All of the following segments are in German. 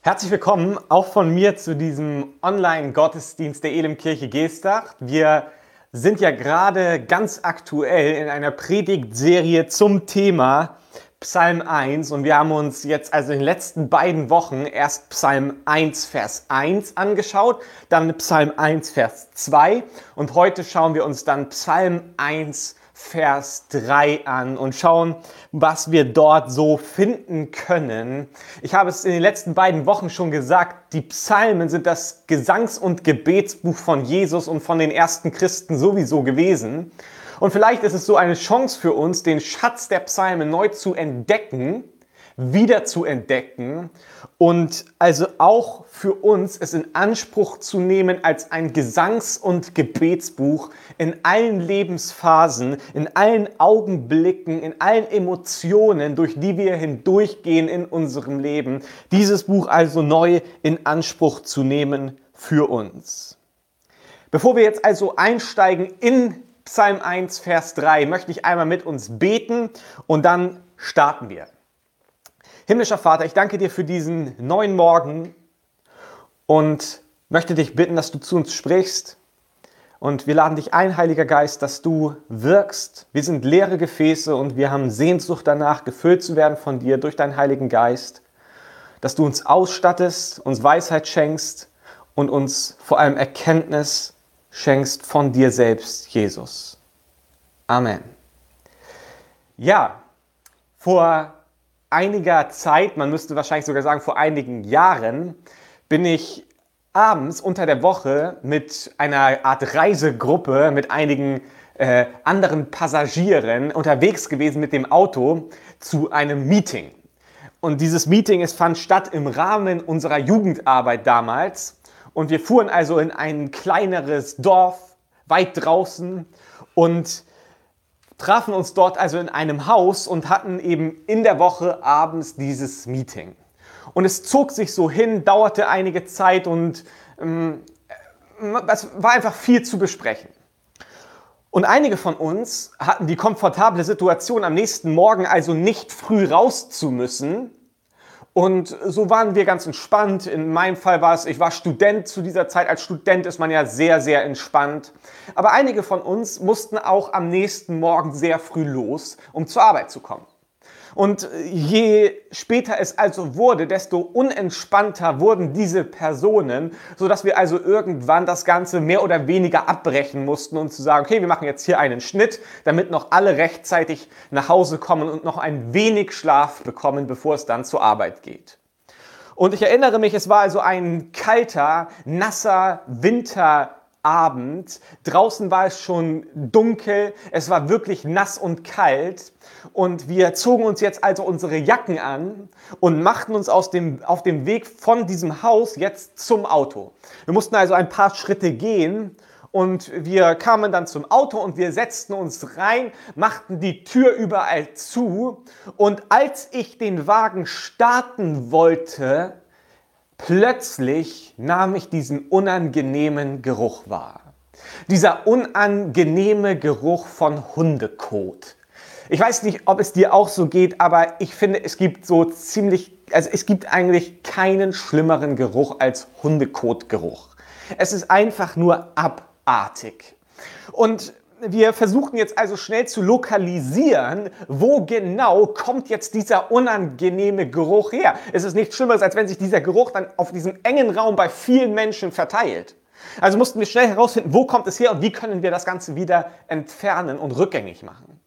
Herzlich willkommen auch von mir zu diesem Online-Gottesdienst der Elimkirche Geestach. Wir sind ja gerade ganz aktuell in einer Predigtserie zum Thema Psalm 1 und wir haben uns jetzt also in den letzten beiden Wochen erst Psalm 1 Vers 1 angeschaut, dann Psalm 1 Vers 2 und heute schauen wir uns dann Psalm 1 Vers 3 an und schauen, was wir dort so finden können. Ich habe es in den letzten beiden Wochen schon gesagt, die Psalmen sind das Gesangs- und Gebetsbuch von Jesus und von den ersten Christen sowieso gewesen. Und vielleicht ist es so eine Chance für uns, den Schatz der Psalmen neu zu entdecken, wieder zu entdecken und also auch für uns es in Anspruch zu nehmen als ein Gesangs- und Gebetsbuch in allen Lebensphasen, in allen Augenblicken, in allen Emotionen, durch die wir hindurchgehen in unserem Leben. Dieses Buch also neu in Anspruch zu nehmen für uns. Bevor wir jetzt also einsteigen in Psalm 1, Vers 3 möchte ich einmal mit uns beten und dann starten wir. Himmlischer Vater, ich danke dir für diesen neuen Morgen und möchte dich bitten, dass du zu uns sprichst. Und wir laden dich ein, Heiliger Geist, dass du wirkst. Wir sind leere Gefäße und wir haben Sehnsucht danach, gefüllt zu werden von dir durch deinen Heiligen Geist. Dass du uns ausstattest, uns Weisheit schenkst und uns vor allem Erkenntnis schenkst von dir selbst, Jesus. Amen. Ja, vor einiger Zeit, man müsste wahrscheinlich sogar sagen vor einigen Jahren, bin ich abends unter der Woche mit einer Art Reisegruppe, mit einigen äh, anderen Passagieren unterwegs gewesen mit dem Auto zu einem Meeting. Und dieses Meeting es fand statt im Rahmen unserer Jugendarbeit damals. Und wir fuhren also in ein kleineres Dorf weit draußen und trafen uns dort also in einem Haus und hatten eben in der Woche abends dieses Meeting. Und es zog sich so hin, dauerte einige Zeit und ähm, es war einfach viel zu besprechen. Und einige von uns hatten die komfortable Situation, am nächsten Morgen also nicht früh raus zu müssen, und so waren wir ganz entspannt. In meinem Fall war es, ich war Student zu dieser Zeit. Als Student ist man ja sehr, sehr entspannt. Aber einige von uns mussten auch am nächsten Morgen sehr früh los, um zur Arbeit zu kommen. Und je später es also wurde, desto unentspannter wurden diese Personen, sodass wir also irgendwann das Ganze mehr oder weniger abbrechen mussten und zu sagen, okay, wir machen jetzt hier einen Schnitt, damit noch alle rechtzeitig nach Hause kommen und noch ein wenig Schlaf bekommen, bevor es dann zur Arbeit geht. Und ich erinnere mich, es war also ein kalter, nasser Winter Abend. Draußen war es schon dunkel, es war wirklich nass und kalt und wir zogen uns jetzt also unsere Jacken an und machten uns aus dem, auf dem Weg von diesem Haus jetzt zum Auto. Wir mussten also ein paar Schritte gehen und wir kamen dann zum Auto und wir setzten uns rein, machten die Tür überall zu und als ich den Wagen starten wollte, Plötzlich nahm ich diesen unangenehmen Geruch wahr. Dieser unangenehme Geruch von Hundekot. Ich weiß nicht, ob es dir auch so geht, aber ich finde, es gibt so ziemlich, also es gibt eigentlich keinen schlimmeren Geruch als Hundekotgeruch. Es ist einfach nur abartig. Und wir versuchen jetzt also schnell zu lokalisieren, wo genau kommt jetzt dieser unangenehme Geruch her. Es ist nichts Schlimmeres, als wenn sich dieser Geruch dann auf diesem engen Raum bei vielen Menschen verteilt. Also mussten wir schnell herausfinden, wo kommt es her und wie können wir das Ganze wieder entfernen und rückgängig machen.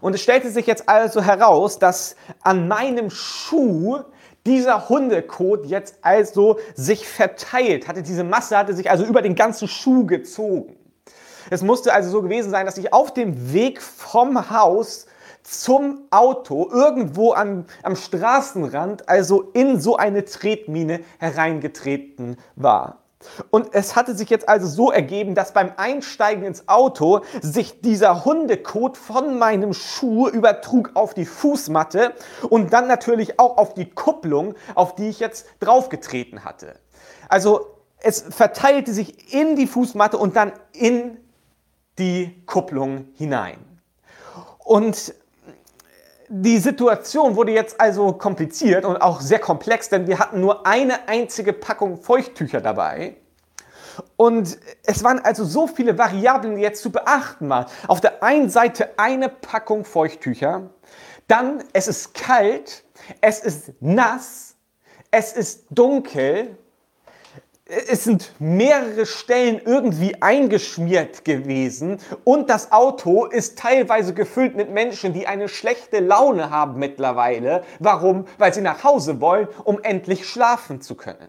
Und es stellte sich jetzt also heraus, dass an meinem Schuh dieser Hundekot jetzt also sich verteilt hatte. Diese Masse hatte sich also über den ganzen Schuh gezogen. Es musste also so gewesen sein, dass ich auf dem Weg vom Haus zum Auto irgendwo an, am Straßenrand, also in so eine Tretmine hereingetreten war. Und es hatte sich jetzt also so ergeben, dass beim Einsteigen ins Auto sich dieser Hundekot von meinem Schuh übertrug auf die Fußmatte und dann natürlich auch auf die Kupplung, auf die ich jetzt draufgetreten hatte. Also es verteilte sich in die Fußmatte und dann in die Kupplung hinein. Und die Situation wurde jetzt also kompliziert und auch sehr komplex, denn wir hatten nur eine einzige Packung Feuchttücher dabei. Und es waren also so viele Variablen, die jetzt zu beachten waren. Auf der einen Seite eine Packung Feuchttücher, dann es ist kalt, es ist nass, es ist dunkel, es sind mehrere Stellen irgendwie eingeschmiert gewesen und das Auto ist teilweise gefüllt mit Menschen, die eine schlechte Laune haben mittlerweile. Warum? Weil sie nach Hause wollen, um endlich schlafen zu können.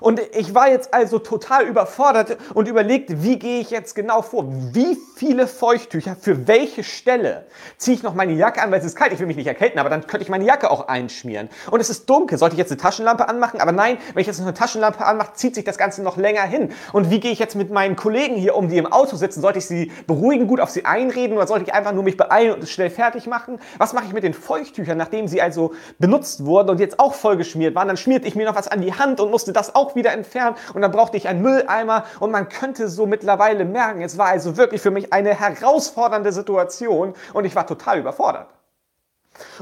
Und ich war jetzt also total überfordert und überlegte, wie gehe ich jetzt genau vor? Wie viele Feuchttücher, für welche Stelle ziehe ich noch meine Jacke an, weil es ist kalt, ich will mich nicht erkälten, aber dann könnte ich meine Jacke auch einschmieren. Und es ist dunkel, sollte ich jetzt eine Taschenlampe anmachen? Aber nein, wenn ich jetzt eine Taschenlampe anmache, zieht sich das Ganze noch länger hin. Und wie gehe ich jetzt mit meinen Kollegen hier um, die im Auto sitzen? Sollte ich sie beruhigen, gut auf sie einreden oder sollte ich einfach nur mich beeilen und es schnell fertig machen? Was mache ich mit den Feuchttüchern, nachdem sie also benutzt wurden und jetzt auch vollgeschmiert waren? Dann schmierte ich mir noch was an die Hand und musste das auch auch wieder entfernt und dann brauchte ich einen Mülleimer und man könnte so mittlerweile merken, es war also wirklich für mich eine herausfordernde Situation und ich war total überfordert.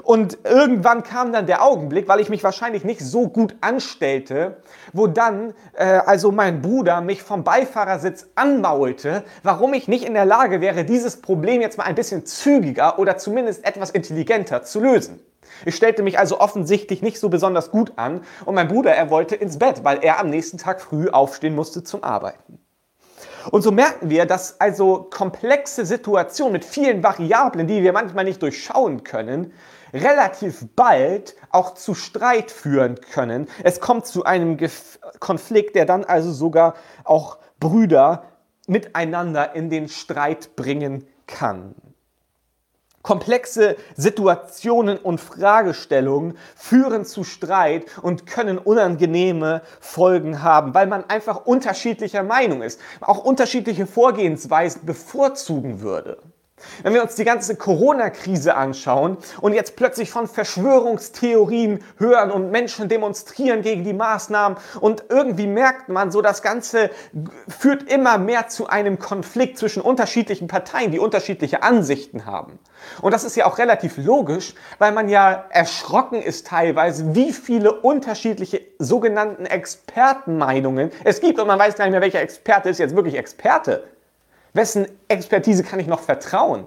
Und irgendwann kam dann der Augenblick, weil ich mich wahrscheinlich nicht so gut anstellte, wo dann äh, also mein Bruder mich vom Beifahrersitz anmaulte, warum ich nicht in der Lage wäre, dieses Problem jetzt mal ein bisschen zügiger oder zumindest etwas intelligenter zu lösen. Ich stellte mich also offensichtlich nicht so besonders gut an und mein Bruder, er wollte ins Bett, weil er am nächsten Tag früh aufstehen musste zum Arbeiten. Und so merken wir, dass also komplexe Situationen mit vielen Variablen, die wir manchmal nicht durchschauen können, relativ bald auch zu Streit führen können. Es kommt zu einem Konflikt, der dann also sogar auch Brüder miteinander in den Streit bringen kann. Komplexe Situationen und Fragestellungen führen zu Streit und können unangenehme Folgen haben, weil man einfach unterschiedlicher Meinung ist, auch unterschiedliche Vorgehensweisen bevorzugen würde. Wenn wir uns die ganze Corona-Krise anschauen und jetzt plötzlich von Verschwörungstheorien hören und Menschen demonstrieren gegen die Maßnahmen und irgendwie merkt man so, das Ganze führt immer mehr zu einem Konflikt zwischen unterschiedlichen Parteien, die unterschiedliche Ansichten haben. Und das ist ja auch relativ logisch, weil man ja erschrocken ist teilweise, wie viele unterschiedliche sogenannten Expertenmeinungen es gibt und man weiß gar nicht mehr, welcher Experte ist jetzt wirklich Experte. Wessen Expertise kann ich noch vertrauen?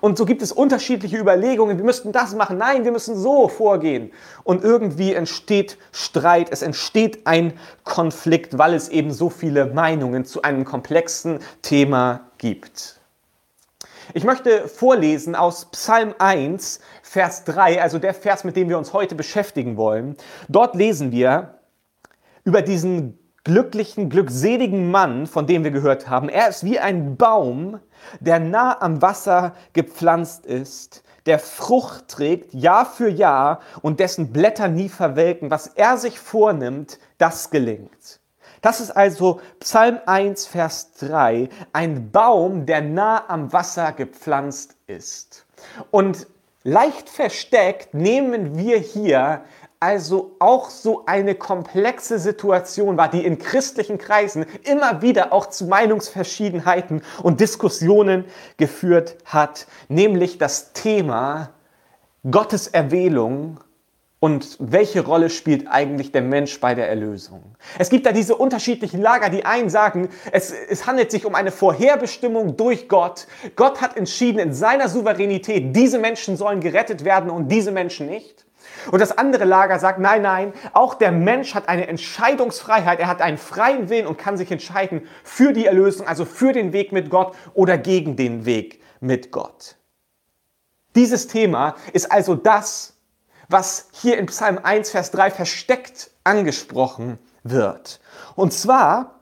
Und so gibt es unterschiedliche Überlegungen, wir müssten das machen, nein, wir müssen so vorgehen. Und irgendwie entsteht Streit, es entsteht ein Konflikt, weil es eben so viele Meinungen zu einem komplexen Thema gibt. Ich möchte vorlesen aus Psalm 1, Vers 3, also der Vers, mit dem wir uns heute beschäftigen wollen. Dort lesen wir über diesen glücklichen, glückseligen Mann, von dem wir gehört haben. Er ist wie ein Baum, der nah am Wasser gepflanzt ist, der Frucht trägt Jahr für Jahr und dessen Blätter nie verwelken. Was er sich vornimmt, das gelingt. Das ist also Psalm 1, Vers 3, ein Baum, der nah am Wasser gepflanzt ist. Und leicht versteckt nehmen wir hier also auch so eine komplexe Situation war, die in christlichen Kreisen immer wieder auch zu Meinungsverschiedenheiten und Diskussionen geführt hat, nämlich das Thema Gottes Erwählung und welche Rolle spielt eigentlich der Mensch bei der Erlösung? Es gibt da diese unterschiedlichen Lager. Die einen sagen, es, es handelt sich um eine Vorherbestimmung durch Gott. Gott hat entschieden in seiner Souveränität, diese Menschen sollen gerettet werden und diese Menschen nicht. Und das andere Lager sagt, nein, nein, auch der Mensch hat eine Entscheidungsfreiheit, er hat einen freien Willen und kann sich entscheiden für die Erlösung, also für den Weg mit Gott oder gegen den Weg mit Gott. Dieses Thema ist also das, was hier in Psalm 1, Vers 3 versteckt angesprochen wird. Und zwar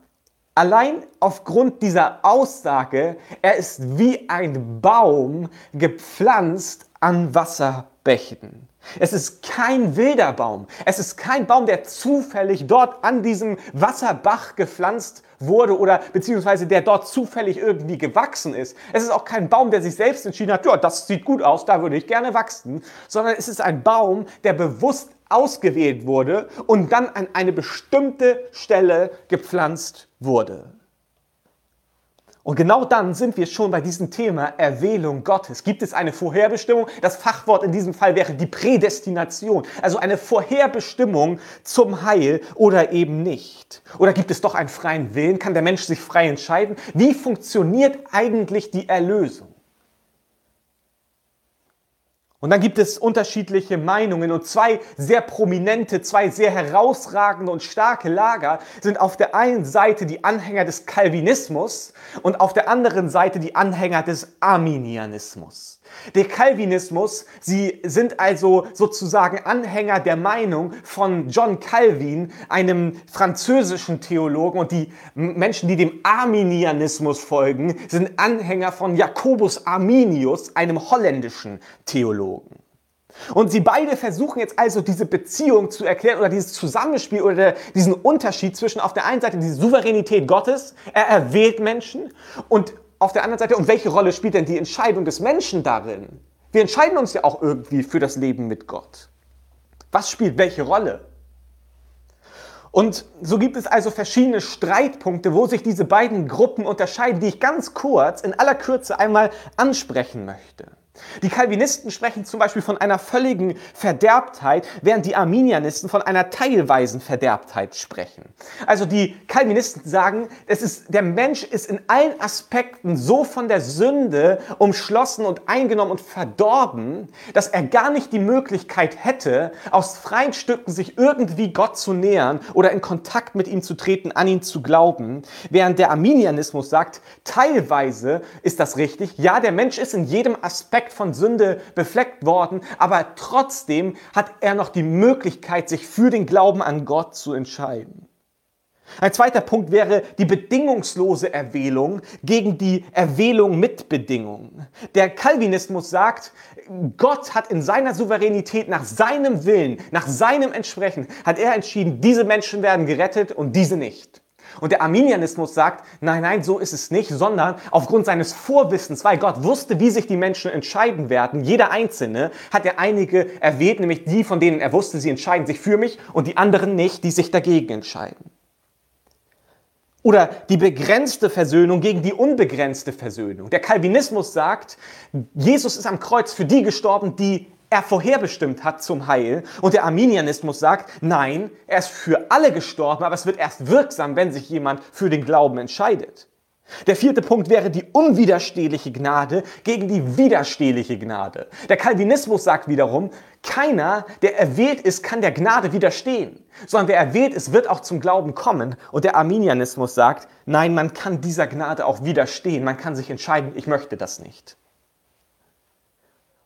allein aufgrund dieser Aussage, er ist wie ein Baum gepflanzt an Wasserbächen. Es ist kein wilder Baum. Es ist kein Baum, der zufällig dort an diesem Wasserbach gepflanzt wurde oder beziehungsweise der dort zufällig irgendwie gewachsen ist. Es ist auch kein Baum, der sich selbst entschieden hat, ja, das sieht gut aus, da würde ich gerne wachsen, sondern es ist ein Baum, der bewusst ausgewählt wurde und dann an eine bestimmte Stelle gepflanzt wurde. Und genau dann sind wir schon bei diesem Thema Erwählung Gottes. Gibt es eine Vorherbestimmung? Das Fachwort in diesem Fall wäre die Prädestination, also eine Vorherbestimmung zum Heil oder eben nicht. Oder gibt es doch einen freien Willen? Kann der Mensch sich frei entscheiden? Wie funktioniert eigentlich die Erlösung? Und dann gibt es unterschiedliche Meinungen und zwei sehr prominente, zwei sehr herausragende und starke Lager sind auf der einen Seite die Anhänger des Calvinismus und auf der anderen Seite die Anhänger des Arminianismus. Der Calvinismus, sie sind also sozusagen Anhänger der Meinung von John Calvin, einem französischen Theologen, und die Menschen, die dem Arminianismus folgen, sind Anhänger von Jacobus Arminius, einem holländischen Theologen. Und sie beide versuchen jetzt also diese Beziehung zu erklären oder dieses Zusammenspiel oder diesen Unterschied zwischen auf der einen Seite die Souveränität Gottes, er erwählt Menschen und auf der anderen Seite, und welche Rolle spielt denn die Entscheidung des Menschen darin? Wir entscheiden uns ja auch irgendwie für das Leben mit Gott. Was spielt welche Rolle? Und so gibt es also verschiedene Streitpunkte, wo sich diese beiden Gruppen unterscheiden, die ich ganz kurz, in aller Kürze einmal ansprechen möchte. Die Calvinisten sprechen zum Beispiel von einer völligen Verderbtheit, während die Arminianisten von einer teilweisen Verderbtheit sprechen. Also die Calvinisten sagen, es ist, der Mensch ist in allen Aspekten so von der Sünde umschlossen und eingenommen und verdorben, dass er gar nicht die Möglichkeit hätte, aus freien Stücken sich irgendwie Gott zu nähern oder in Kontakt mit ihm zu treten, an ihn zu glauben. Während der Arminianismus sagt, teilweise ist das richtig. Ja, der Mensch ist in jedem Aspekt Aspekt von Sünde befleckt worden, aber trotzdem hat er noch die Möglichkeit, sich für den Glauben an Gott zu entscheiden. Ein zweiter Punkt wäre die bedingungslose Erwählung gegen die Erwählung mit Bedingungen. Der Calvinismus sagt, Gott hat in seiner Souveränität nach seinem Willen, nach seinem Entsprechen, hat er entschieden, diese Menschen werden gerettet und diese nicht. Und der Arminianismus sagt, nein, nein, so ist es nicht, sondern aufgrund seines Vorwissens, weil Gott wusste, wie sich die Menschen entscheiden werden, jeder Einzelne, hat er einige erwählt, nämlich die, von denen er wusste, sie entscheiden sich für mich und die anderen nicht, die sich dagegen entscheiden. Oder die begrenzte Versöhnung gegen die unbegrenzte Versöhnung. Der Calvinismus sagt, Jesus ist am Kreuz für die gestorben, die er vorherbestimmt hat zum Heil. Und der Arminianismus sagt, nein, er ist für alle gestorben, aber es wird erst wirksam, wenn sich jemand für den Glauben entscheidet. Der vierte Punkt wäre die unwiderstehliche Gnade gegen die widerstehliche Gnade. Der Calvinismus sagt wiederum, keiner, der erwählt ist, kann der Gnade widerstehen, sondern wer erwählt ist, wird auch zum Glauben kommen. Und der Arminianismus sagt, nein, man kann dieser Gnade auch widerstehen, man kann sich entscheiden, ich möchte das nicht.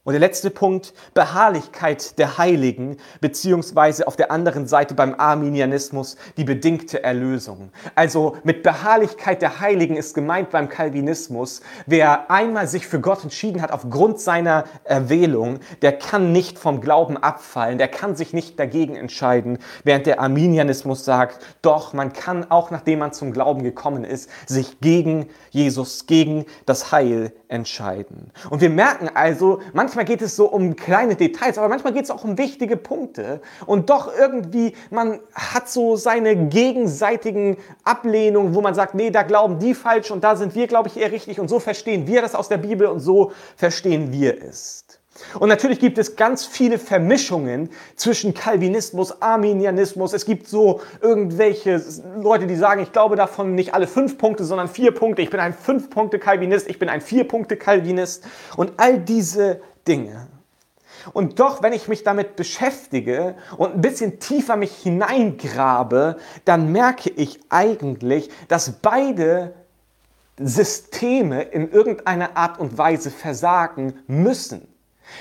Und der letzte Punkt, Beharrlichkeit der Heiligen, beziehungsweise auf der anderen Seite beim Arminianismus die bedingte Erlösung. Also mit Beharrlichkeit der Heiligen ist gemeint beim Calvinismus, wer einmal sich für Gott entschieden hat aufgrund seiner Erwählung, der kann nicht vom Glauben abfallen, der kann sich nicht dagegen entscheiden, während der Arminianismus sagt, doch, man kann auch nachdem man zum Glauben gekommen ist, sich gegen Jesus, gegen das Heil entscheiden. Und wir merken also, manchmal geht es so um kleine Details, aber manchmal geht es auch um wichtige Punkte. Und doch irgendwie, man hat so seine gegenseitigen Ablehnungen, wo man sagt, nee, da glauben die falsch und da sind wir, glaube ich, eher richtig. Und so verstehen wir das aus der Bibel und so verstehen wir es. Und natürlich gibt es ganz viele Vermischungen zwischen Calvinismus, Arminianismus. Es gibt so irgendwelche Leute, die sagen, ich glaube davon nicht alle fünf Punkte, sondern vier Punkte. Ich bin ein Fünf-Punkte-Calvinist, ich bin ein Vier-Punkte-Calvinist. Und all diese Dinge. Und doch, wenn ich mich damit beschäftige und ein bisschen tiefer mich hineingrabe, dann merke ich eigentlich, dass beide Systeme in irgendeiner Art und Weise versagen müssen.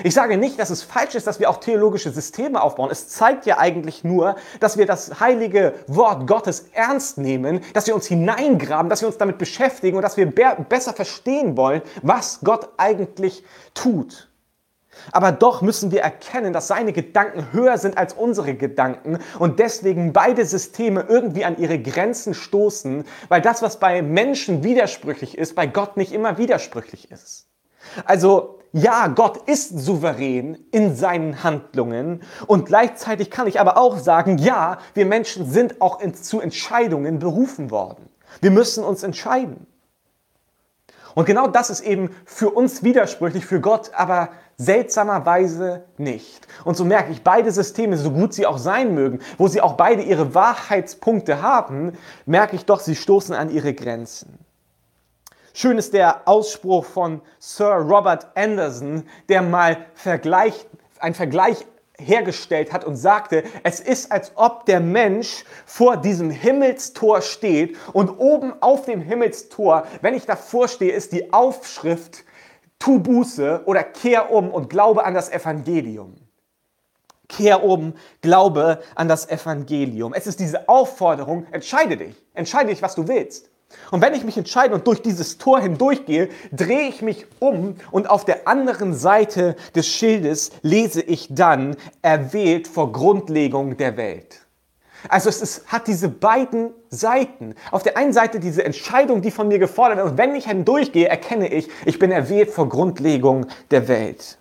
Ich sage nicht, dass es falsch ist, dass wir auch theologische Systeme aufbauen. Es zeigt ja eigentlich nur, dass wir das heilige Wort Gottes ernst nehmen, dass wir uns hineingraben, dass wir uns damit beschäftigen und dass wir besser verstehen wollen, was Gott eigentlich tut. Aber doch müssen wir erkennen, dass seine Gedanken höher sind als unsere Gedanken und deswegen beide Systeme irgendwie an ihre Grenzen stoßen, weil das, was bei Menschen widersprüchlich ist, bei Gott nicht immer widersprüchlich ist. Also ja, Gott ist souverän in seinen Handlungen und gleichzeitig kann ich aber auch sagen, ja, wir Menschen sind auch in, zu Entscheidungen berufen worden. Wir müssen uns entscheiden. Und genau das ist eben für uns widersprüchlich, für Gott aber seltsamerweise nicht. Und so merke ich, beide Systeme, so gut sie auch sein mögen, wo sie auch beide ihre Wahrheitspunkte haben, merke ich doch, sie stoßen an ihre Grenzen. Schön ist der Ausspruch von Sir Robert Anderson, der mal Vergleich, ein Vergleich hergestellt hat und sagte, es ist, als ob der Mensch vor diesem Himmelstor steht und oben auf dem Himmelstor, wenn ich davor stehe, ist die Aufschrift, tu Buße oder kehr um und glaube an das Evangelium. Kehr um, glaube an das Evangelium. Es ist diese Aufforderung, entscheide dich, entscheide dich, was du willst. Und wenn ich mich entscheide und durch dieses Tor hindurchgehe, drehe ich mich um und auf der anderen Seite des Schildes lese ich dann, erwählt vor Grundlegung der Welt. Also es ist, hat diese beiden Seiten. Auf der einen Seite diese Entscheidung, die von mir gefordert wird. Und wenn ich hindurchgehe, erkenne ich, ich bin erwählt vor Grundlegung der Welt.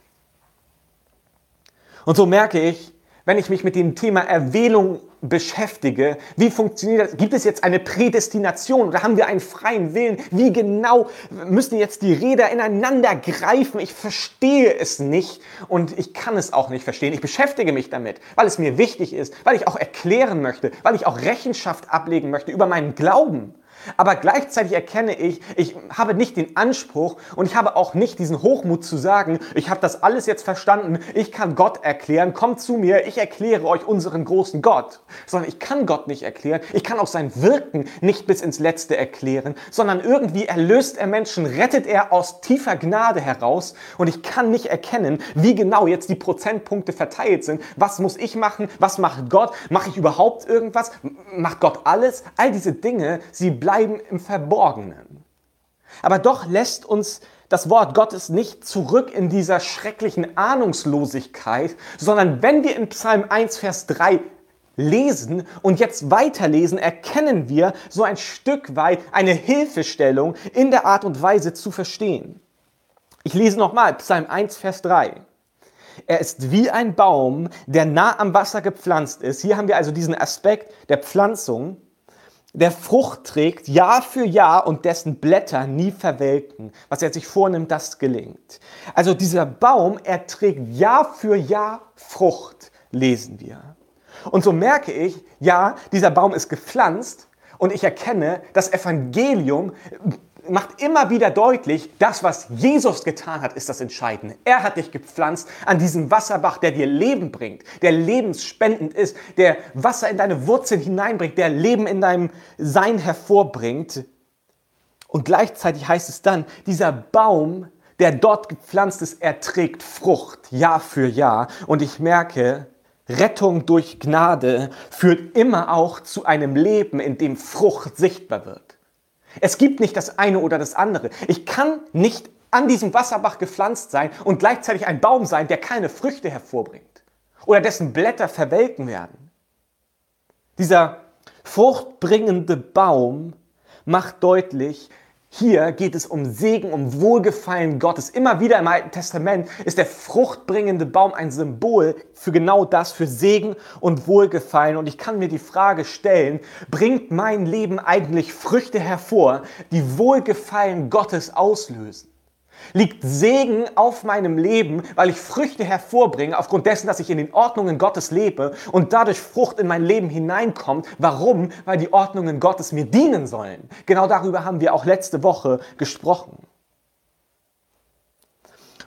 Und so merke ich, wenn ich mich mit dem Thema Erwählung beschäftige, wie funktioniert das? Gibt es jetzt eine Prädestination oder haben wir einen freien Willen? Wie genau müssen jetzt die Räder ineinander greifen? Ich verstehe es nicht und ich kann es auch nicht verstehen. Ich beschäftige mich damit, weil es mir wichtig ist, weil ich auch erklären möchte, weil ich auch Rechenschaft ablegen möchte über meinen Glauben. Aber gleichzeitig erkenne ich, ich habe nicht den Anspruch und ich habe auch nicht diesen Hochmut zu sagen, ich habe das alles jetzt verstanden, ich kann Gott erklären, kommt zu mir, ich erkläre euch unseren großen Gott. Sondern ich kann Gott nicht erklären, ich kann auch sein Wirken nicht bis ins Letzte erklären, sondern irgendwie erlöst er Menschen, rettet er aus tiefer Gnade heraus und ich kann nicht erkennen, wie genau jetzt die Prozentpunkte verteilt sind. Was muss ich machen? Was macht Gott? Mache ich überhaupt irgendwas? Macht Gott alles? All diese Dinge, sie bleiben bleiben im Verborgenen. Aber doch lässt uns das Wort Gottes nicht zurück in dieser schrecklichen Ahnungslosigkeit, sondern wenn wir in Psalm 1, Vers 3 lesen und jetzt weiterlesen, erkennen wir so ein Stück weit eine Hilfestellung in der Art und Weise zu verstehen. Ich lese nochmal Psalm 1, Vers 3. Er ist wie ein Baum, der nah am Wasser gepflanzt ist. Hier haben wir also diesen Aspekt der Pflanzung der Frucht trägt Jahr für Jahr und dessen Blätter nie verwelken. Was er sich vornimmt, das gelingt. Also dieser Baum, er trägt Jahr für Jahr Frucht, lesen wir. Und so merke ich, ja, dieser Baum ist gepflanzt und ich erkenne, das Evangelium macht immer wieder deutlich, das, was Jesus getan hat, ist das Entscheidende. Er hat dich gepflanzt an diesem Wasserbach, der dir Leben bringt, der lebensspendend ist, der Wasser in deine Wurzeln hineinbringt, der Leben in deinem Sein hervorbringt. Und gleichzeitig heißt es dann, dieser Baum, der dort gepflanzt ist, er trägt Frucht Jahr für Jahr. Und ich merke, Rettung durch Gnade führt immer auch zu einem Leben, in dem Frucht sichtbar wird. Es gibt nicht das eine oder das andere. Ich kann nicht an diesem Wasserbach gepflanzt sein und gleichzeitig ein Baum sein, der keine Früchte hervorbringt oder dessen Blätter verwelken werden. Dieser fruchtbringende Baum macht deutlich, hier geht es um Segen, um Wohlgefallen Gottes. Immer wieder im Alten Testament ist der fruchtbringende Baum ein Symbol für genau das, für Segen und Wohlgefallen. Und ich kann mir die Frage stellen, bringt mein Leben eigentlich Früchte hervor, die Wohlgefallen Gottes auslösen? Liegt Segen auf meinem Leben, weil ich Früchte hervorbringe, aufgrund dessen, dass ich in den Ordnungen Gottes lebe und dadurch Frucht in mein Leben hineinkommt. Warum? Weil die Ordnungen Gottes mir dienen sollen. Genau darüber haben wir auch letzte Woche gesprochen.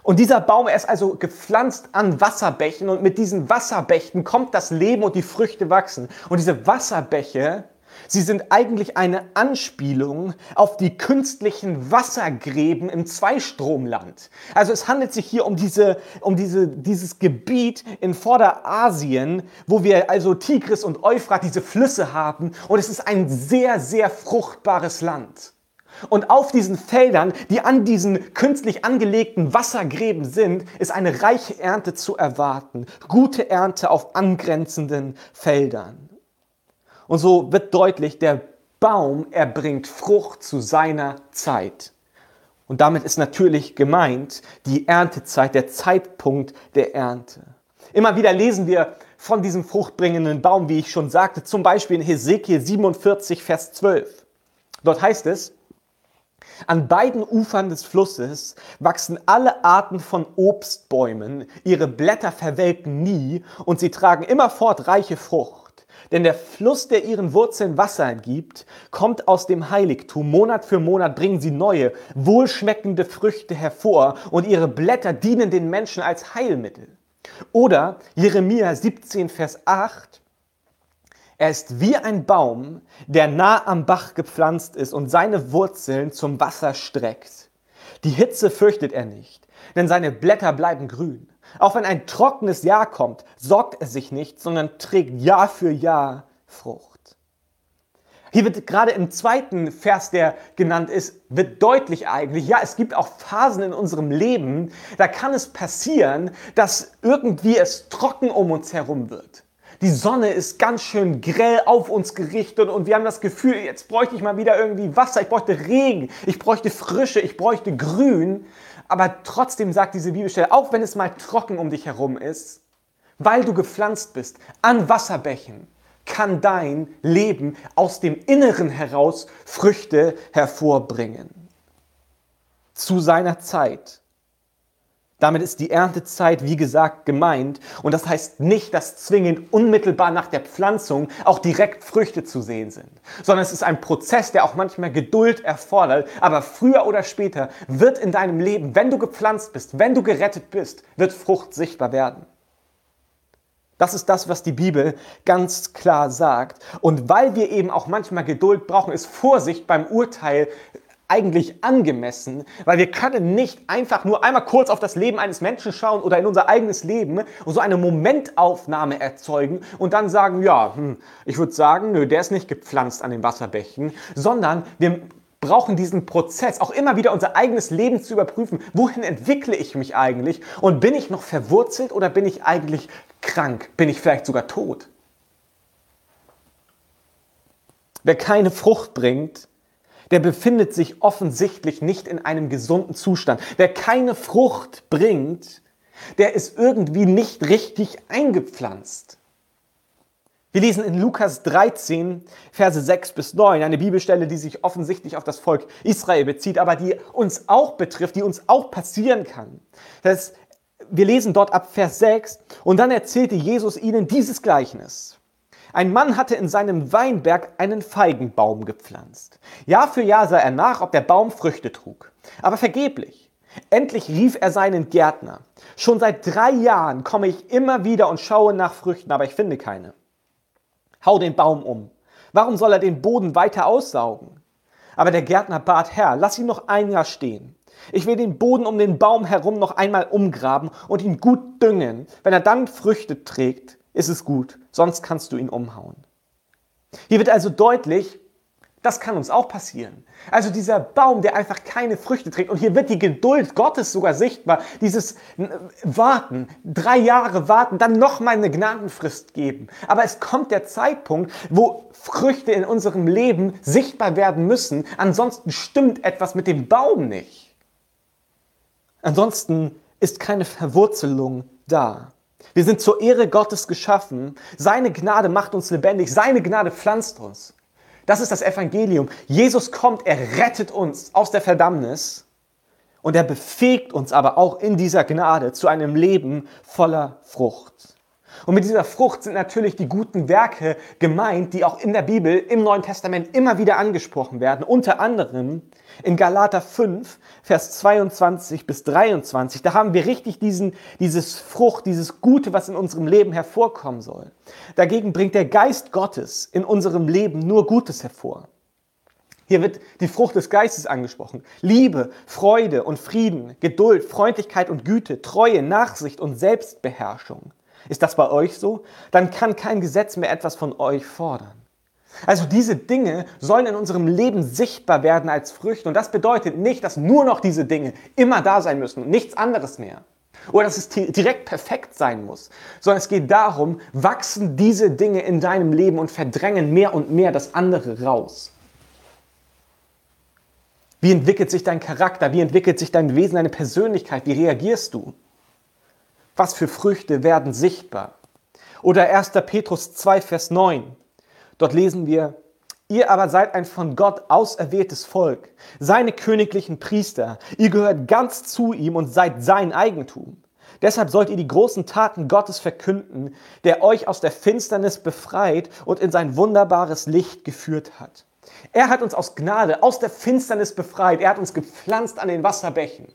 Und dieser Baum, er ist also gepflanzt an Wasserbächen und mit diesen Wasserbächen kommt das Leben und die Früchte wachsen. Und diese Wasserbäche, Sie sind eigentlich eine Anspielung auf die künstlichen Wassergräben im Zweistromland. Also es handelt sich hier um, diese, um diese, dieses Gebiet in Vorderasien, wo wir also Tigris und Euphrat, diese Flüsse haben. Und es ist ein sehr, sehr fruchtbares Land. Und auf diesen Feldern, die an diesen künstlich angelegten Wassergräben sind, ist eine reiche Ernte zu erwarten. Gute Ernte auf angrenzenden Feldern. Und so wird deutlich, der Baum, er bringt Frucht zu seiner Zeit. Und damit ist natürlich gemeint die Erntezeit, der Zeitpunkt der Ernte. Immer wieder lesen wir von diesem fruchtbringenden Baum, wie ich schon sagte, zum Beispiel in Hesekiel 47, Vers 12. Dort heißt es, An beiden Ufern des Flusses wachsen alle Arten von Obstbäumen, ihre Blätter verwelken nie und sie tragen immerfort reiche Frucht. Denn der Fluss, der ihren Wurzeln Wasser gibt, kommt aus dem Heiligtum. Monat für Monat bringen sie neue, wohlschmeckende Früchte hervor und ihre Blätter dienen den Menschen als Heilmittel. Oder Jeremia 17, Vers 8. Er ist wie ein Baum, der nah am Bach gepflanzt ist und seine Wurzeln zum Wasser streckt. Die Hitze fürchtet er nicht, denn seine Blätter bleiben grün. Auch wenn ein trockenes Jahr kommt, sorgt er sich nicht, sondern trägt Jahr für Jahr Frucht. Hier wird gerade im zweiten Vers, der genannt ist, wird deutlich eigentlich, ja, es gibt auch Phasen in unserem Leben, da kann es passieren, dass irgendwie es trocken um uns herum wird. Die Sonne ist ganz schön grell auf uns gerichtet und wir haben das Gefühl, jetzt bräuchte ich mal wieder irgendwie Wasser, ich bräuchte Regen, ich bräuchte Frische, ich bräuchte Grün. Aber trotzdem sagt diese Bibelstelle, auch wenn es mal trocken um dich herum ist, weil du gepflanzt bist an Wasserbächen, kann dein Leben aus dem Inneren heraus Früchte hervorbringen. Zu seiner Zeit. Damit ist die Erntezeit, wie gesagt, gemeint. Und das heißt nicht, dass zwingend unmittelbar nach der Pflanzung auch direkt Früchte zu sehen sind, sondern es ist ein Prozess, der auch manchmal Geduld erfordert. Aber früher oder später wird in deinem Leben, wenn du gepflanzt bist, wenn du gerettet bist, wird Frucht sichtbar werden. Das ist das, was die Bibel ganz klar sagt. Und weil wir eben auch manchmal Geduld brauchen, ist Vorsicht beim Urteil eigentlich angemessen, weil wir können nicht einfach nur einmal kurz auf das Leben eines Menschen schauen oder in unser eigenes Leben und so eine Momentaufnahme erzeugen und dann sagen, ja, hm, ich würde sagen, nö, der ist nicht gepflanzt an den Wasserbächen, sondern wir brauchen diesen Prozess, auch immer wieder unser eigenes Leben zu überprüfen. Wohin entwickle ich mich eigentlich? Und bin ich noch verwurzelt oder bin ich eigentlich krank? Bin ich vielleicht sogar tot? Wer keine Frucht bringt, der befindet sich offensichtlich nicht in einem gesunden Zustand. Wer keine Frucht bringt, der ist irgendwie nicht richtig eingepflanzt. Wir lesen in Lukas 13, Verse 6 bis 9, eine Bibelstelle, die sich offensichtlich auf das Volk Israel bezieht, aber die uns auch betrifft, die uns auch passieren kann. Das, wir lesen dort ab Vers 6 und dann erzählte Jesus ihnen dieses Gleichnis. Ein Mann hatte in seinem Weinberg einen Feigenbaum gepflanzt. Jahr für Jahr sah er nach, ob der Baum Früchte trug. Aber vergeblich. Endlich rief er seinen Gärtner. Schon seit drei Jahren komme ich immer wieder und schaue nach Früchten, aber ich finde keine. Hau den Baum um. Warum soll er den Boden weiter aussaugen? Aber der Gärtner bat, Herr, lass ihn noch ein Jahr stehen. Ich will den Boden um den Baum herum noch einmal umgraben und ihn gut düngen. Wenn er dann Früchte trägt, ist es gut, sonst kannst du ihn umhauen. Hier wird also deutlich, das kann uns auch passieren. Also dieser Baum, der einfach keine Früchte trägt. Und hier wird die Geduld Gottes sogar sichtbar. Dieses Warten, drei Jahre warten, dann nochmal eine Gnadenfrist geben. Aber es kommt der Zeitpunkt, wo Früchte in unserem Leben sichtbar werden müssen. Ansonsten stimmt etwas mit dem Baum nicht. Ansonsten ist keine Verwurzelung da. Wir sind zur Ehre Gottes geschaffen. Seine Gnade macht uns lebendig. Seine Gnade pflanzt uns. Das ist das Evangelium. Jesus kommt, er rettet uns aus der Verdammnis und er befähigt uns aber auch in dieser Gnade zu einem Leben voller Frucht. Und mit dieser Frucht sind natürlich die guten Werke gemeint, die auch in der Bibel im Neuen Testament immer wieder angesprochen werden. Unter anderem in Galater 5, Vers 22 bis 23. Da haben wir richtig diesen, dieses Frucht, dieses Gute, was in unserem Leben hervorkommen soll. Dagegen bringt der Geist Gottes in unserem Leben nur Gutes hervor. Hier wird die Frucht des Geistes angesprochen. Liebe, Freude und Frieden, Geduld, Freundlichkeit und Güte, Treue, Nachsicht und Selbstbeherrschung. Ist das bei euch so? Dann kann kein Gesetz mehr etwas von euch fordern. Also diese Dinge sollen in unserem Leben sichtbar werden als Früchte. Und das bedeutet nicht, dass nur noch diese Dinge immer da sein müssen und nichts anderes mehr. Oder dass es direkt perfekt sein muss. Sondern es geht darum, wachsen diese Dinge in deinem Leben und verdrängen mehr und mehr das andere raus. Wie entwickelt sich dein Charakter? Wie entwickelt sich dein Wesen, deine Persönlichkeit? Wie reagierst du? Was für Früchte werden sichtbar? Oder 1. Petrus 2, Vers 9. Dort lesen wir, Ihr aber seid ein von Gott auserwähltes Volk, seine königlichen Priester. Ihr gehört ganz zu ihm und seid sein Eigentum. Deshalb sollt ihr die großen Taten Gottes verkünden, der euch aus der Finsternis befreit und in sein wunderbares Licht geführt hat. Er hat uns aus Gnade, aus der Finsternis befreit. Er hat uns gepflanzt an den Wasserbächen.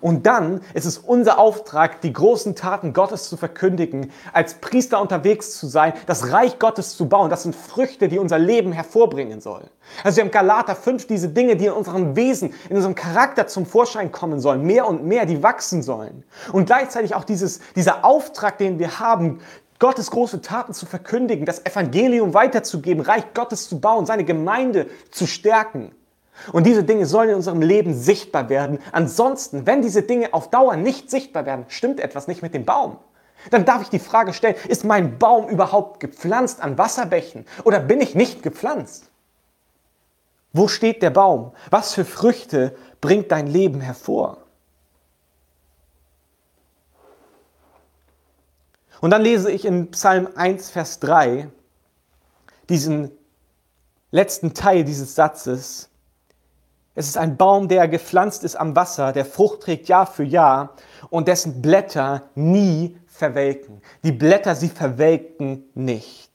Und dann ist es unser Auftrag, die großen Taten Gottes zu verkündigen, als Priester unterwegs zu sein, das Reich Gottes zu bauen. Das sind Früchte, die unser Leben hervorbringen sollen. Also wir haben Galater 5 diese Dinge, die in unserem Wesen, in unserem Charakter zum Vorschein kommen sollen, mehr und mehr, die wachsen sollen. Und gleichzeitig auch dieses, dieser Auftrag, den wir haben, Gottes große Taten zu verkündigen, das Evangelium weiterzugeben, Reich Gottes zu bauen, seine Gemeinde zu stärken. Und diese Dinge sollen in unserem Leben sichtbar werden. Ansonsten, wenn diese Dinge auf Dauer nicht sichtbar werden, stimmt etwas nicht mit dem Baum. Dann darf ich die Frage stellen, ist mein Baum überhaupt gepflanzt an Wasserbächen oder bin ich nicht gepflanzt? Wo steht der Baum? Was für Früchte bringt dein Leben hervor? Und dann lese ich in Psalm 1, Vers 3 diesen letzten Teil dieses Satzes. Es ist ein Baum, der gepflanzt ist am Wasser, der Frucht trägt Jahr für Jahr und dessen Blätter nie verwelken. Die Blätter, sie verwelken nicht.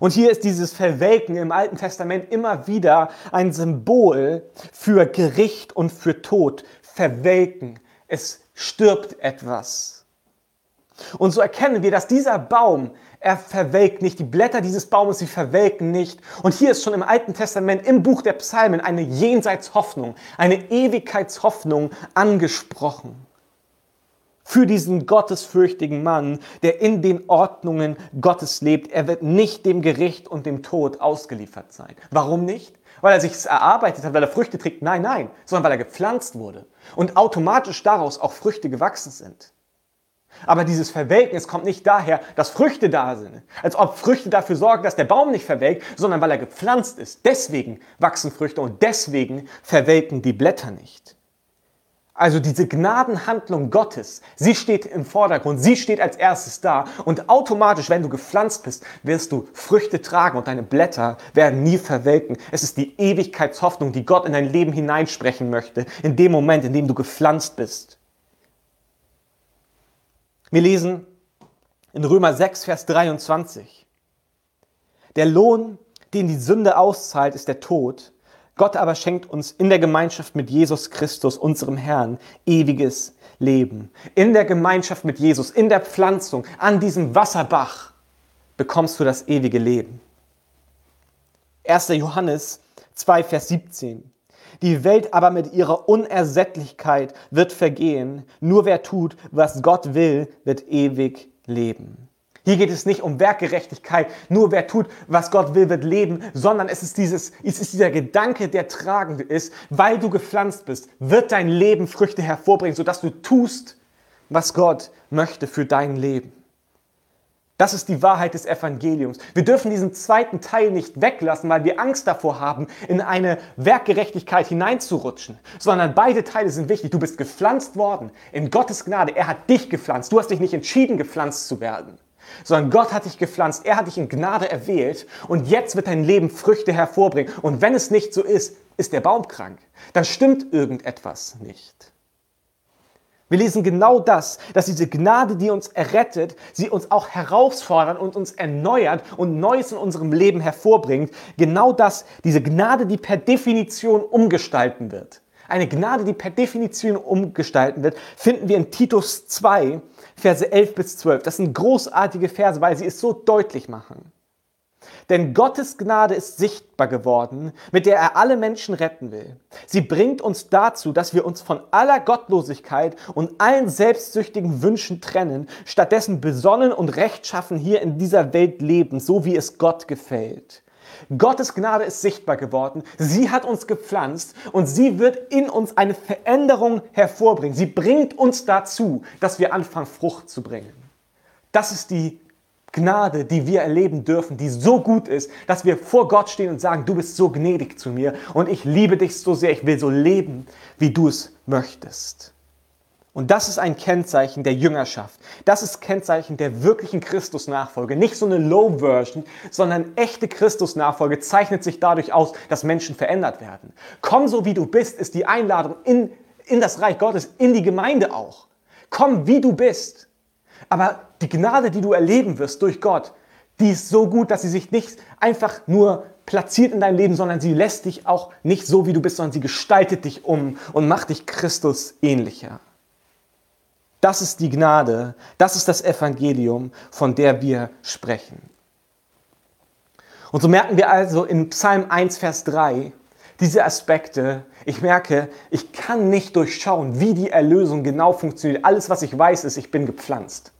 Und hier ist dieses Verwelken im Alten Testament immer wieder ein Symbol für Gericht und für Tod. Verwelken. Es stirbt etwas. Und so erkennen wir, dass dieser Baum er verwelkt nicht. Die Blätter dieses Baumes, sie verwelken nicht. Und hier ist schon im Alten Testament, im Buch der Psalmen, eine Jenseitshoffnung, eine Ewigkeitshoffnung angesprochen. Für diesen gottesfürchtigen Mann, der in den Ordnungen Gottes lebt. Er wird nicht dem Gericht und dem Tod ausgeliefert sein. Warum nicht? Weil er sich erarbeitet hat, weil er Früchte trägt? Nein, nein, sondern weil er gepflanzt wurde und automatisch daraus auch Früchte gewachsen sind. Aber dieses Verwelken, es kommt nicht daher, dass Früchte da sind. Als ob Früchte dafür sorgen, dass der Baum nicht verwelkt, sondern weil er gepflanzt ist. Deswegen wachsen Früchte und deswegen verwelken die Blätter nicht. Also diese Gnadenhandlung Gottes, sie steht im Vordergrund, sie steht als erstes da und automatisch, wenn du gepflanzt bist, wirst du Früchte tragen und deine Blätter werden nie verwelken. Es ist die Ewigkeitshoffnung, die Gott in dein Leben hineinsprechen möchte, in dem Moment, in dem du gepflanzt bist. Wir lesen in Römer 6, Vers 23. Der Lohn, den die Sünde auszahlt, ist der Tod. Gott aber schenkt uns in der Gemeinschaft mit Jesus Christus, unserem Herrn, ewiges Leben. In der Gemeinschaft mit Jesus, in der Pflanzung, an diesem Wasserbach bekommst du das ewige Leben. 1. Johannes 2, Vers 17. Die Welt aber mit ihrer Unersättlichkeit wird vergehen. Nur wer tut, was Gott will, wird ewig leben. Hier geht es nicht um Werkgerechtigkeit, nur wer tut, was Gott will, wird leben, sondern es ist, dieses, es ist dieser Gedanke, der tragend ist, weil du gepflanzt bist, wird dein Leben Früchte hervorbringen, sodass du tust, was Gott möchte für dein Leben. Das ist die Wahrheit des Evangeliums. Wir dürfen diesen zweiten Teil nicht weglassen, weil wir Angst davor haben, in eine Werkgerechtigkeit hineinzurutschen, sondern beide Teile sind wichtig. Du bist gepflanzt worden in Gottes Gnade. Er hat dich gepflanzt. Du hast dich nicht entschieden, gepflanzt zu werden, sondern Gott hat dich gepflanzt. Er hat dich in Gnade erwählt und jetzt wird dein Leben Früchte hervorbringen. Und wenn es nicht so ist, ist der Baum krank. Dann stimmt irgendetwas nicht. Wir lesen genau das, dass diese Gnade, die uns errettet, sie uns auch herausfordert und uns erneuert und Neues in unserem Leben hervorbringt. Genau das, diese Gnade, die per Definition umgestalten wird. Eine Gnade, die per Definition umgestalten wird, finden wir in Titus 2, Verse 11 bis 12. Das sind großartige Verse, weil sie es so deutlich machen. Denn Gottes Gnade ist sichtbar geworden, mit der er alle Menschen retten will. Sie bringt uns dazu, dass wir uns von aller Gottlosigkeit und allen selbstsüchtigen Wünschen trennen, stattdessen besonnen und rechtschaffen hier in dieser Welt leben, so wie es Gott gefällt. Gottes Gnade ist sichtbar geworden. Sie hat uns gepflanzt und sie wird in uns eine Veränderung hervorbringen. Sie bringt uns dazu, dass wir anfangen, Frucht zu bringen. Das ist die Gnade, die wir erleben dürfen, die so gut ist, dass wir vor Gott stehen und sagen, du bist so gnädig zu mir und ich liebe dich so sehr, ich will so leben, wie du es möchtest. Und das ist ein Kennzeichen der Jüngerschaft. Das ist Kennzeichen der wirklichen Christusnachfolge. Nicht so eine Low-Version, sondern echte Christusnachfolge zeichnet sich dadurch aus, dass Menschen verändert werden. Komm so wie du bist, ist die Einladung in, in das Reich Gottes, in die Gemeinde auch. Komm wie du bist. Aber die Gnade, die du erleben wirst durch Gott, die ist so gut, dass sie sich nicht einfach nur platziert in deinem Leben, sondern sie lässt dich auch nicht so, wie du bist, sondern sie gestaltet dich um und macht dich Christus ähnlicher. Das ist die Gnade, das ist das Evangelium, von der wir sprechen. Und so merken wir also in Psalm 1, Vers 3 diese Aspekte. Ich merke, ich kann nicht durchschauen, wie die Erlösung genau funktioniert. Alles, was ich weiß, ist, ich bin gepflanzt.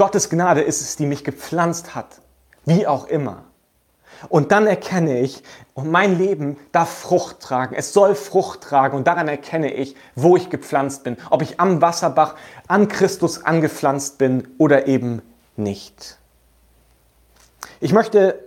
Gottes Gnade ist es, die mich gepflanzt hat, wie auch immer. Und dann erkenne ich, und mein Leben darf Frucht tragen. Es soll Frucht tragen. Und daran erkenne ich, wo ich gepflanzt bin. Ob ich am Wasserbach an Christus angepflanzt bin oder eben nicht. Ich möchte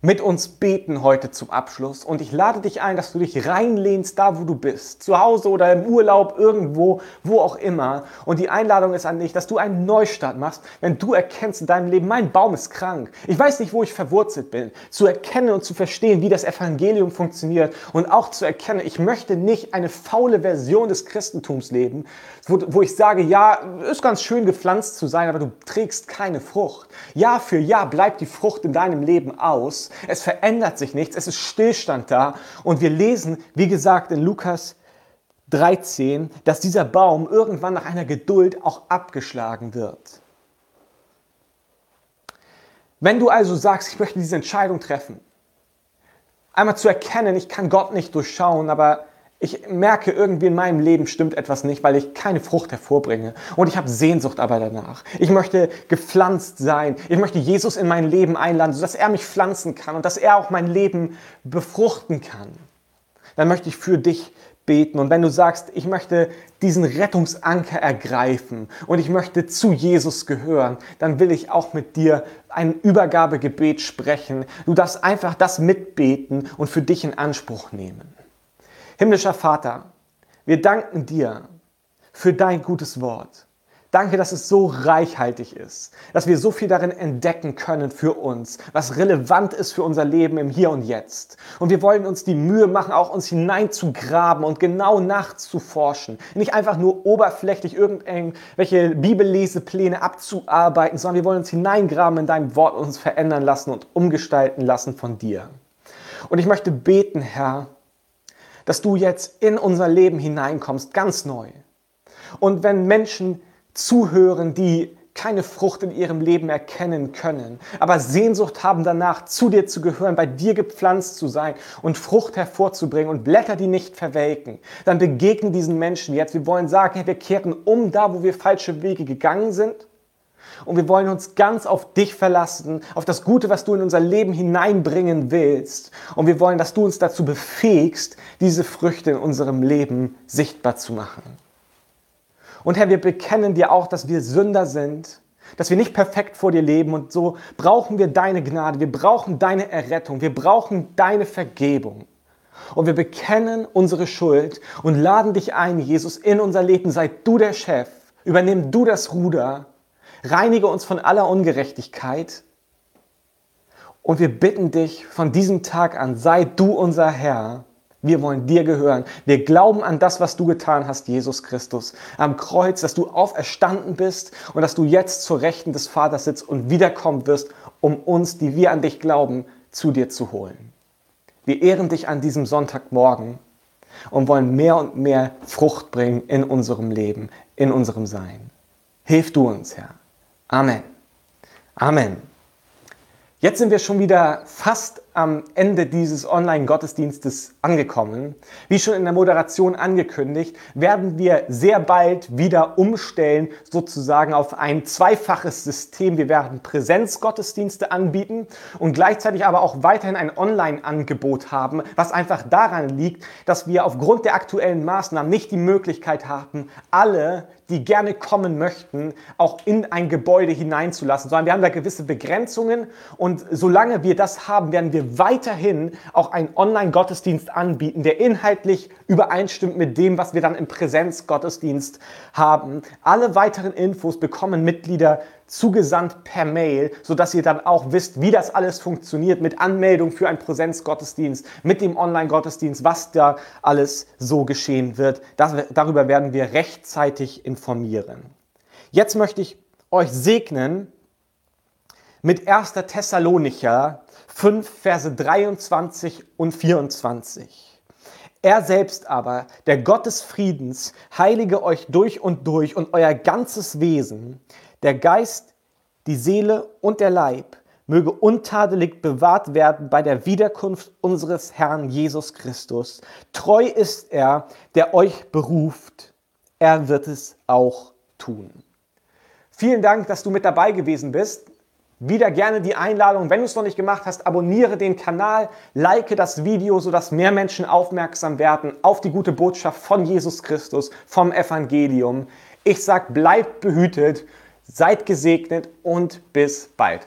mit uns beten heute zum Abschluss. Und ich lade dich ein, dass du dich reinlehnst, da wo du bist. Zu Hause oder im Urlaub, irgendwo, wo auch immer. Und die Einladung ist an dich, dass du einen Neustart machst, wenn du erkennst in deinem Leben, mein Baum ist krank. Ich weiß nicht, wo ich verwurzelt bin. Zu erkennen und zu verstehen, wie das Evangelium funktioniert. Und auch zu erkennen, ich möchte nicht eine faule Version des Christentums leben, wo, wo ich sage, ja, ist ganz schön gepflanzt zu sein, aber du trägst keine Frucht. Jahr für Jahr bleibt die Frucht in deinem Leben aus es verändert sich nichts, es ist Stillstand da. Und wir lesen, wie gesagt, in Lukas 13, dass dieser Baum irgendwann nach einer Geduld auch abgeschlagen wird. Wenn du also sagst, ich möchte diese Entscheidung treffen, einmal zu erkennen, ich kann Gott nicht durchschauen, aber ich merke, irgendwie in meinem Leben stimmt etwas nicht, weil ich keine Frucht hervorbringe. Und ich habe Sehnsucht aber danach. Ich möchte gepflanzt sein. Ich möchte Jesus in mein Leben einladen, sodass er mich pflanzen kann und dass er auch mein Leben befruchten kann. Dann möchte ich für dich beten. Und wenn du sagst, ich möchte diesen Rettungsanker ergreifen und ich möchte zu Jesus gehören, dann will ich auch mit dir ein Übergabegebet sprechen. Du darfst einfach das mitbeten und für dich in Anspruch nehmen. Himmlischer Vater, wir danken dir für dein gutes Wort. Danke, dass es so reichhaltig ist, dass wir so viel darin entdecken können für uns, was relevant ist für unser Leben im Hier und Jetzt. Und wir wollen uns die Mühe machen, auch uns hineinzugraben und genau nachzuforschen. Nicht einfach nur oberflächlich irgendwelche Bibellesepläne abzuarbeiten, sondern wir wollen uns hineingraben in dein Wort und uns verändern lassen und umgestalten lassen von dir. Und ich möchte beten, Herr, dass du jetzt in unser Leben hineinkommst, ganz neu. Und wenn Menschen zuhören, die keine Frucht in ihrem Leben erkennen können, aber Sehnsucht haben danach, zu dir zu gehören, bei dir gepflanzt zu sein und Frucht hervorzubringen und Blätter, die nicht verwelken, dann begegnen diesen Menschen jetzt. Wir wollen sagen, wir kehren um da, wo wir falsche Wege gegangen sind und wir wollen uns ganz auf dich verlassen, auf das Gute, was du in unser Leben hineinbringen willst. Und wir wollen, dass du uns dazu befähigst, diese Früchte in unserem Leben sichtbar zu machen. Und Herr, wir bekennen dir auch, dass wir Sünder sind, dass wir nicht perfekt vor dir leben und so brauchen wir deine Gnade, wir brauchen deine Errettung, wir brauchen deine Vergebung. Und wir bekennen unsere Schuld und laden dich ein, Jesus, in unser Leben. Sei du der Chef, übernimm du das Ruder Reinige uns von aller Ungerechtigkeit. Und wir bitten dich von diesem Tag an, sei du unser Herr. Wir wollen dir gehören. Wir glauben an das, was du getan hast, Jesus Christus, am Kreuz, dass du auferstanden bist und dass du jetzt zur Rechten des Vaters sitzt und wiederkommen wirst, um uns, die wir an dich glauben, zu dir zu holen. Wir ehren dich an diesem Sonntagmorgen und wollen mehr und mehr Frucht bringen in unserem Leben, in unserem Sein. Hilf du uns, Herr. Amen. Amen. Jetzt sind wir schon wieder fast am Ende dieses Online-Gottesdienstes angekommen. Wie schon in der Moderation angekündigt, werden wir sehr bald wieder umstellen, sozusagen auf ein zweifaches System. Wir werden Präsenzgottesdienste anbieten und gleichzeitig aber auch weiterhin ein Online-Angebot haben, was einfach daran liegt, dass wir aufgrund der aktuellen Maßnahmen nicht die Möglichkeit haben, alle die gerne kommen möchten, auch in ein Gebäude hineinzulassen, sondern wir haben da gewisse Begrenzungen und solange wir das haben, werden wir weiterhin auch einen Online-Gottesdienst anbieten, der inhaltlich übereinstimmt mit dem, was wir dann im Präsenzgottesdienst haben. Alle weiteren Infos bekommen Mitglieder zugesandt per Mail, sodass ihr dann auch wisst, wie das alles funktioniert mit Anmeldung für einen Präsenzgottesdienst, mit dem Online-Gottesdienst, was da alles so geschehen wird. Das, darüber werden wir rechtzeitig informieren. Jetzt möchte ich euch segnen mit 1. Thessalonicher 5, Verse 23 und 24. Er selbst aber, der Gott des Friedens, heilige euch durch und durch und euer ganzes Wesen, der Geist, die Seele und der Leib möge untadelig bewahrt werden bei der Wiederkunft unseres Herrn Jesus Christus. Treu ist er, der euch beruft. Er wird es auch tun. Vielen Dank, dass du mit dabei gewesen bist. Wieder gerne die Einladung, wenn du es noch nicht gemacht hast, abonniere den Kanal, like das Video, sodass mehr Menschen aufmerksam werden auf die gute Botschaft von Jesus Christus, vom Evangelium. Ich sage, bleibt behütet Seid gesegnet und bis bald.